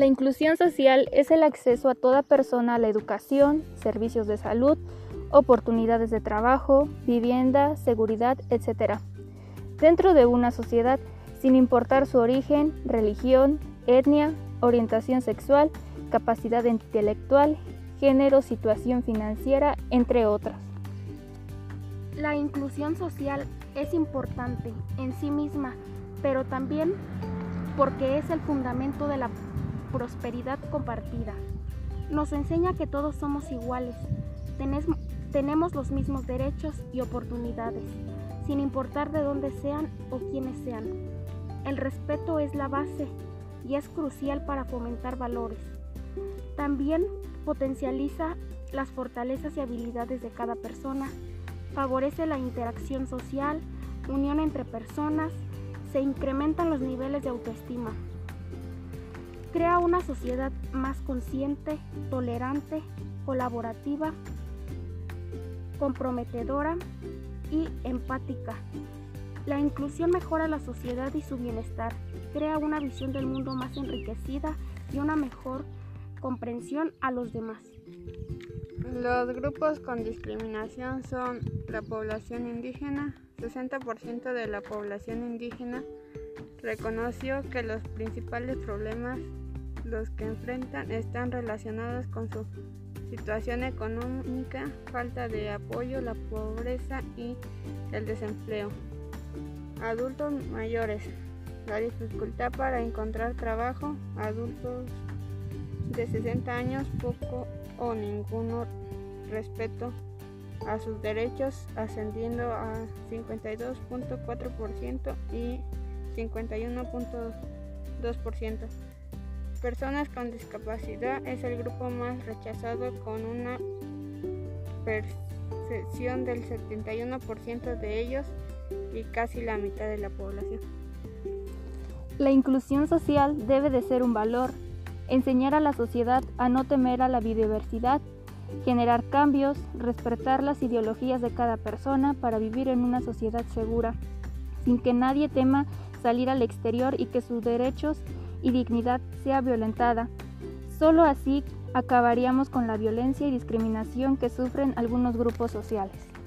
La inclusión social es el acceso a toda persona a la educación, servicios de salud, oportunidades de trabajo, vivienda, seguridad, etc. Dentro de una sociedad, sin importar su origen, religión, etnia, orientación sexual, capacidad intelectual, género, situación financiera, entre otras. La inclusión social es importante en sí misma, pero también porque es el fundamento de la prosperidad compartida. Nos enseña que todos somos iguales, tenemos los mismos derechos y oportunidades, sin importar de dónde sean o quiénes sean. El respeto es la base y es crucial para fomentar valores. También potencializa las fortalezas y habilidades de cada persona, favorece la interacción social, unión entre personas, se incrementan los niveles de autoestima. Crea una sociedad más consciente, tolerante, colaborativa, comprometedora y empática. La inclusión mejora la sociedad y su bienestar, crea una visión del mundo más enriquecida y una mejor comprensión a los demás. Los grupos con discriminación son la población indígena. 60% de la población indígena reconoció que los principales problemas los que enfrentan están relacionados con su situación económica, falta de apoyo, la pobreza y el desempleo. Adultos mayores, la dificultad para encontrar trabajo, adultos de 60 años, poco o ninguno respeto a sus derechos, ascendiendo a 52.4% y 51.2%. Personas con discapacidad es el grupo más rechazado con una percepción del 71% de ellos y casi la mitad de la población. La inclusión social debe de ser un valor, enseñar a la sociedad a no temer a la biodiversidad, generar cambios, respetar las ideologías de cada persona para vivir en una sociedad segura, sin que nadie tema salir al exterior y que sus derechos y dignidad sea violentada. Solo así acabaríamos con la violencia y discriminación que sufren algunos grupos sociales.